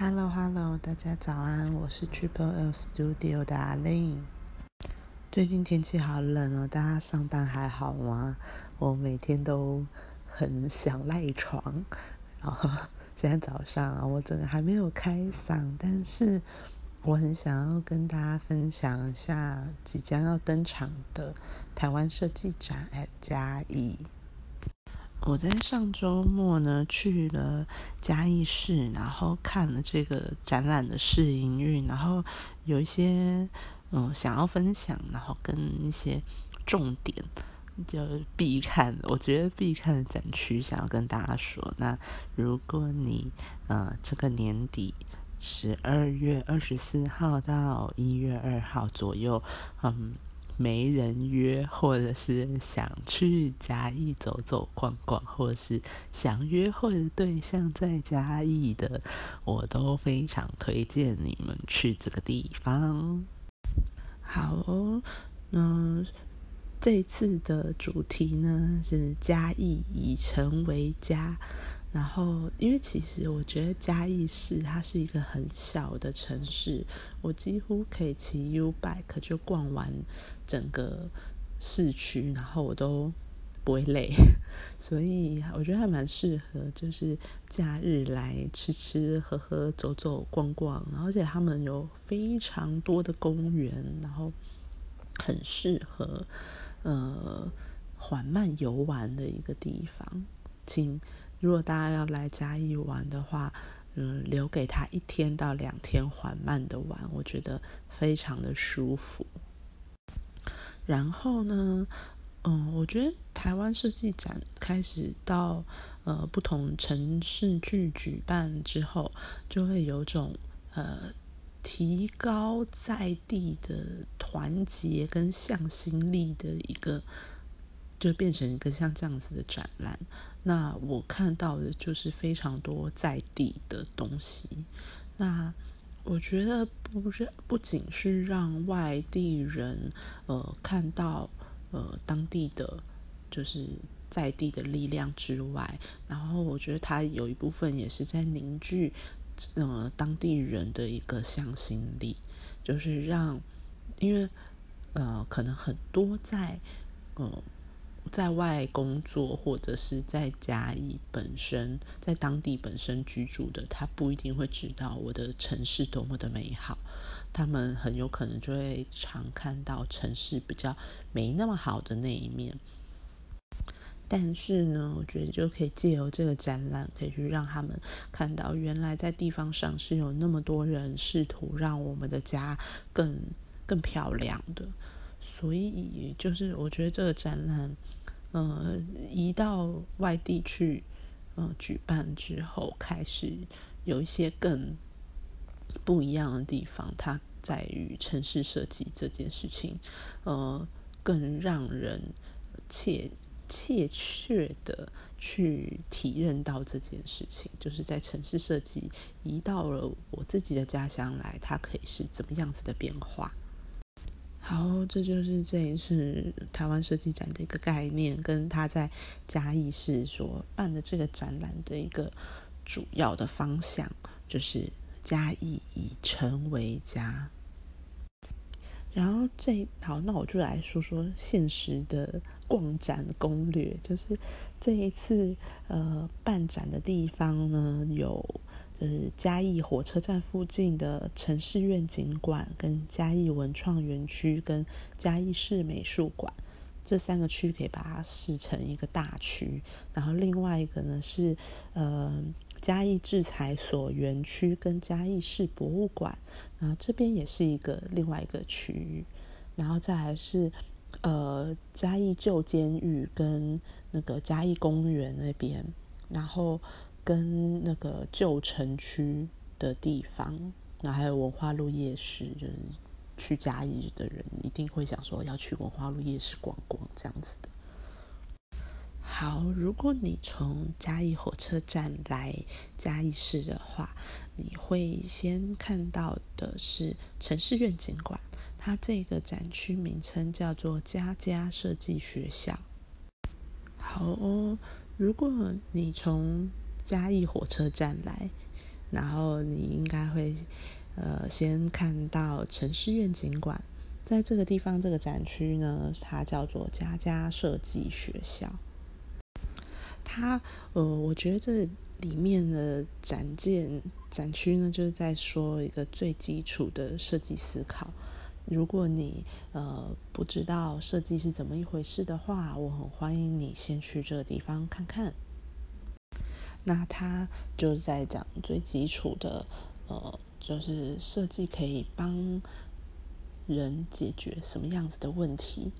Hello Hello，大家早安，我是 Triple L Studio 的阿玲。最近天气好冷哦，大家上班还好吗？我每天都很想赖床，然后 现在早上啊，我真的还没有开嗓，但是我很想要跟大家分享一下即将要登场的台湾设计展 at 嘉义。我在上周末呢去了嘉义市，然后看了这个展览的试营运，然后有一些嗯想要分享，然后跟一些重点就必看，我觉得必看的展区想要跟大家说。那如果你呃这个年底十二月二十四号到一月二号左右，嗯。没人约，或者是想去嘉义走走逛逛，或者是想约会的对象在嘉义的，我都非常推荐你们去这个地方。好，嗯，这次的主题呢是嘉义已成为家。然后，因为其实我觉得嘉义市它是一个很小的城市，我几乎可以骑 U bike 就逛完整个市区，然后我都不会累，所以我觉得还蛮适合，就是假日来吃吃喝喝、走走逛逛，而且他们有非常多的公园，然后很适合呃缓慢游玩的一个地方，请。如果大家要来嘉义玩的话，嗯，留给他一天到两天缓慢的玩，我觉得非常的舒服。然后呢，嗯，我觉得台湾设计展开始到呃不同城市去举办之后，就会有种呃提高在地的团结跟向心力的一个。就变成一个像这样子的展览，那我看到的就是非常多在地的东西。那我觉得不是不仅是让外地人呃看到呃当地的就是在地的力量之外，然后我觉得它有一部分也是在凝聚呃当地人的一个向心力，就是让因为呃可能很多在呃。在外工作或者是在嘉义本身在当地本身居住的，他不一定会知道我的城市多么的美好。他们很有可能就会常看到城市比较没那么好的那一面。但是呢，我觉得就可以借由这个展览，可以去让他们看到，原来在地方上是有那么多人试图让我们的家更更漂亮的。所以，就是我觉得这个展览。呃，移到外地去，呃，举办之后，开始有一些更不一样的地方。它在于城市设计这件事情，呃，更让人切切切的去体认到这件事情，就是在城市设计移到了我自己的家乡来，它可以是怎么样子的变化。好，这就是这一次台湾设计展的一个概念，跟他在嘉义市所办的这个展览的一个主要的方向，就是嘉义以城为家。然后这好，那我就来说说现实的逛展攻略，就是这一次呃办展的地方呢有。就是嘉义火车站附近的城市院景馆、跟嘉义文创园区、跟嘉义市美术馆这三个区可以把它视成一个大区。然后另外一个呢是呃嘉义制裁所园区跟嘉义市博物馆，然后这边也是一个另外一个区域。然后再来是呃嘉义旧监狱跟那个嘉义公园那边，然后。跟那个旧城区的地方，那还有文化路夜市，就是去嘉义的人一定会想说要去文化路夜市逛逛这样子的。好，如果你从嘉义火车站来嘉义市的话，你会先看到的是城市院景馆，它这个展区名称叫做嘉嘉设计学校。好哦，如果你从嘉义火车站来，然后你应该会呃先看到城市愿景馆，在这个地方这个展区呢，它叫做佳佳设计学校。它呃，我觉得这里面的展件展区呢，就是在说一个最基础的设计思考。如果你呃不知道设计是怎么一回事的话，我很欢迎你先去这个地方看看。那他就是在讲最基础的，呃，就是设计可以帮人解决什么样子的问题。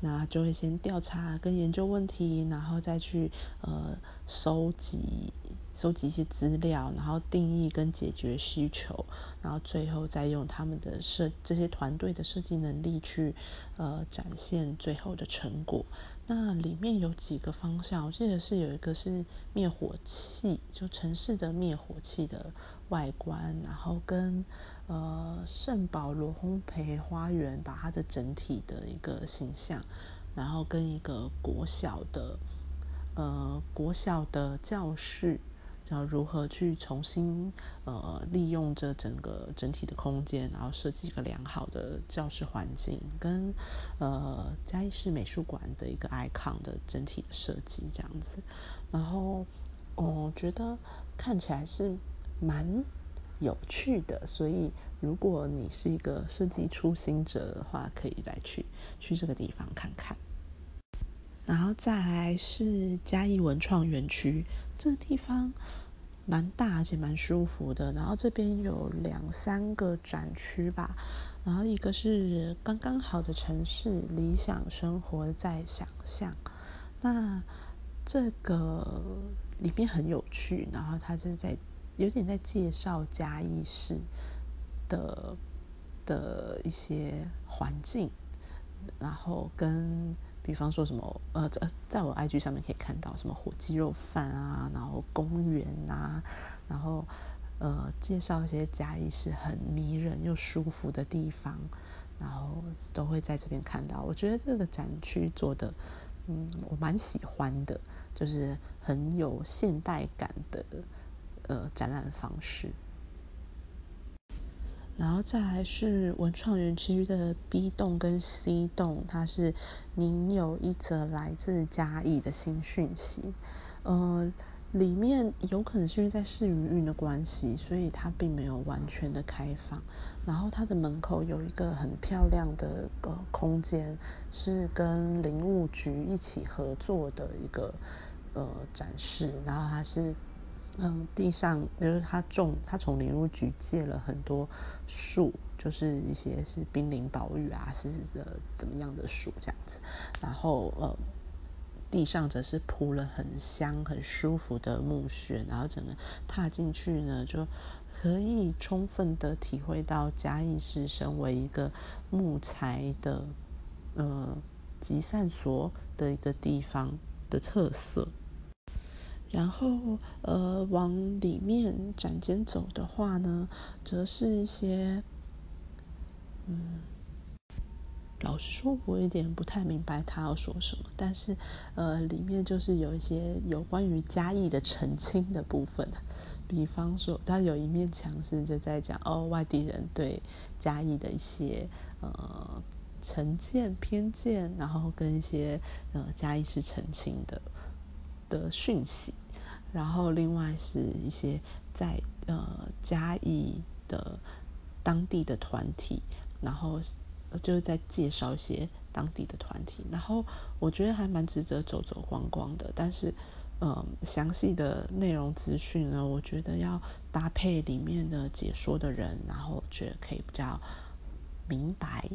那就会先调查跟研究问题，然后再去呃收集收集一些资料，然后定义跟解决需求，然后最后再用他们的设这些团队的设计能力去呃展现最后的成果。那里面有几个方向，我记得是有一个是灭火器，就城市的灭火器的外观，然后跟呃圣保罗烘焙花园把它的整体的一个形象，然后跟一个国小的呃国小的教室。要如何去重新呃利用这整个整体的空间，然后设计一个良好的教室环境，跟呃嘉义市美术馆的一个 icon 的整体的设计这样子，然后我觉得看起来是蛮有趣的，所以如果你是一个设计初心者的话，可以来去去这个地方看看。然后再来是嘉义文创园区。这个地方蛮大，而且蛮舒服的。然后这边有两三个展区吧，然后一个是刚刚好的城市理想生活在想象。那这个里面很有趣，然后它是在有点在介绍嘉义市的的一些环境，然后跟。比方说什么，呃，在在我 IG 上面可以看到什么火鸡肉饭啊，然后公园啊，然后呃，介绍一些嘉义是很迷人又舒服的地方，然后都会在这边看到。我觉得这个展区做的，嗯，我蛮喜欢的，就是很有现代感的呃展览方式。然后再来是文创园区的 B 栋跟 C 栋，它是您有一则来自嘉义的新讯息。呃，里面有可能是因为在试营运的关系，所以它并没有完全的开放。然后它的门口有一个很漂亮的个空间，是跟林务局一起合作的一个呃展示。然后它是。嗯，地上就是他种，他从林务局借了很多树，就是一些是濒临保育啊，是呃怎么样的树这样子。然后呃，地上则是铺了很香、很舒服的木屑，然后整个踏进去呢，就可以充分的体会到嘉义市身为一个木材的呃集散所的一个地方的特色。然后，呃，往里面展间走的话呢，则是一些，嗯，老实说，我有点不太明白他要说什么。但是，呃，里面就是有一些有关于嘉义的澄清的部分，比方说，他有一面墙是就在讲哦，外地人对嘉义的一些呃成见、偏见，然后跟一些呃嘉义是澄清的的讯息。然后，另外是一些在呃嘉义的当地的团体，然后就是在介绍一些当地的团体，然后我觉得还蛮值得走走逛逛的。但是，嗯，详细的内容资讯呢，我觉得要搭配里面的解说的人，然后我觉得可以比较明白。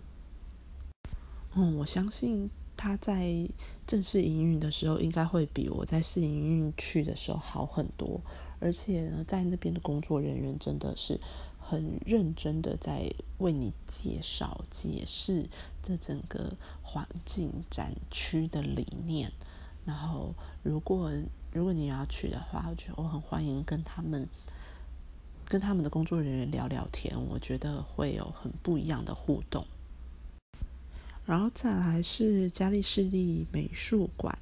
嗯，我相信。他在正式营运的时候，应该会比我在试营运去的时候好很多。而且呢，在那边的工作人员真的是很认真的在为你介绍、解释这整个环境展区的理念。然后，如果如果你要去的话，我觉得我很欢迎跟他们跟他们的工作人员聊聊天，我觉得会有很不一样的互动。然后再来是嘉义市立美术馆，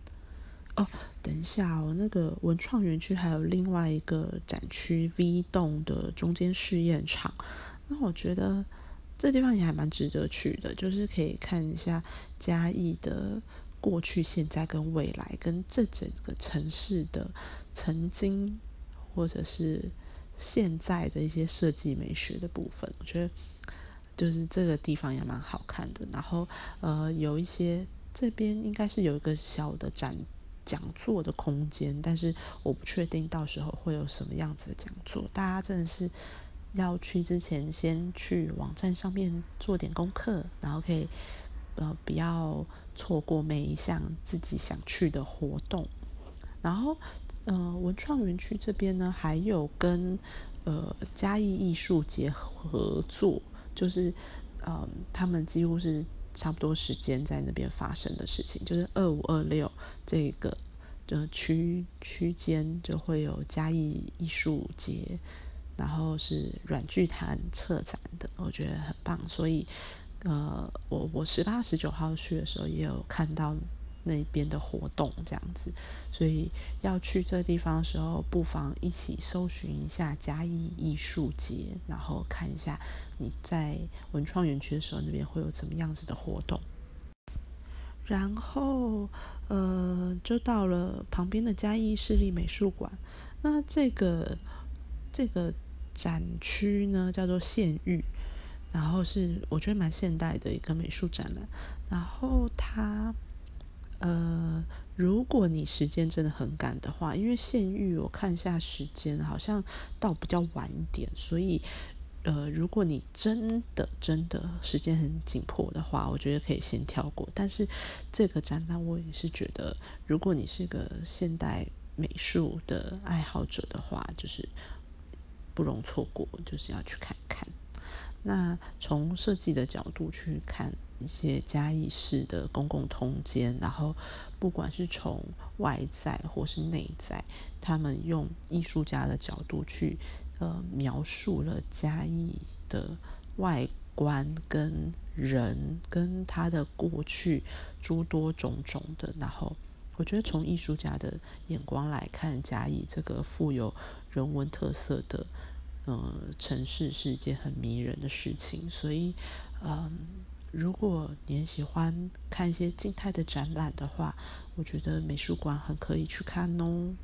哦，等一下哦，那个文创园区还有另外一个展区 V 栋的中间试验场，那我觉得这地方也还蛮值得去的，就是可以看一下嘉义的过去、现在跟未来，跟这整个城市的曾经或者是现在的一些设计美学的部分，我觉得就是这个地方也蛮好看的。然后呃，有一些。这边应该是有一个小的展讲座的空间，但是我不确定到时候会有什么样子的讲座。大家真的是要去之前，先去网站上面做点功课，然后可以呃不要错过每一项自己想去的活动。然后呃文创园区这边呢，还有跟呃嘉义艺术节合作，就是呃他们几乎是。差不多时间在那边发生的事情，就是二五二六这个的区区间就会有嘉义艺术节，然后是软剧团策展的，我觉得很棒。所以，呃，我我十八十九号去的时候也有看到。那边的活动这样子，所以要去这个地方的时候，不妨一起搜寻一下嘉义艺术节，然后看一下你在文创园区的时候，那边会有怎么样子的活动。然后，呃，就到了旁边的嘉义市立美术馆。那这个这个展区呢，叫做县域，然后是我觉得蛮现代的一个美术展览。然后它。呃，如果你时间真的很赶的话，因为县域我看一下时间，好像到比较晚一点，所以呃，如果你真的真的时间很紧迫的话，我觉得可以先跳过。但是这个展览我也是觉得，如果你是个现代美术的爱好者的话，就是不容错过，就是要去看看。那从设计的角度去看。一些嘉义市的公共空间，然后不管是从外在或是内在，他们用艺术家的角度去呃描述了嘉义的外观跟人跟他的过去诸多种种的，然后我觉得从艺术家的眼光来看，嘉义这个富有人文特色的呃城市是一件很迷人的事情，所以嗯。如果您喜欢看一些静态的展览的话，我觉得美术馆很可以去看哦。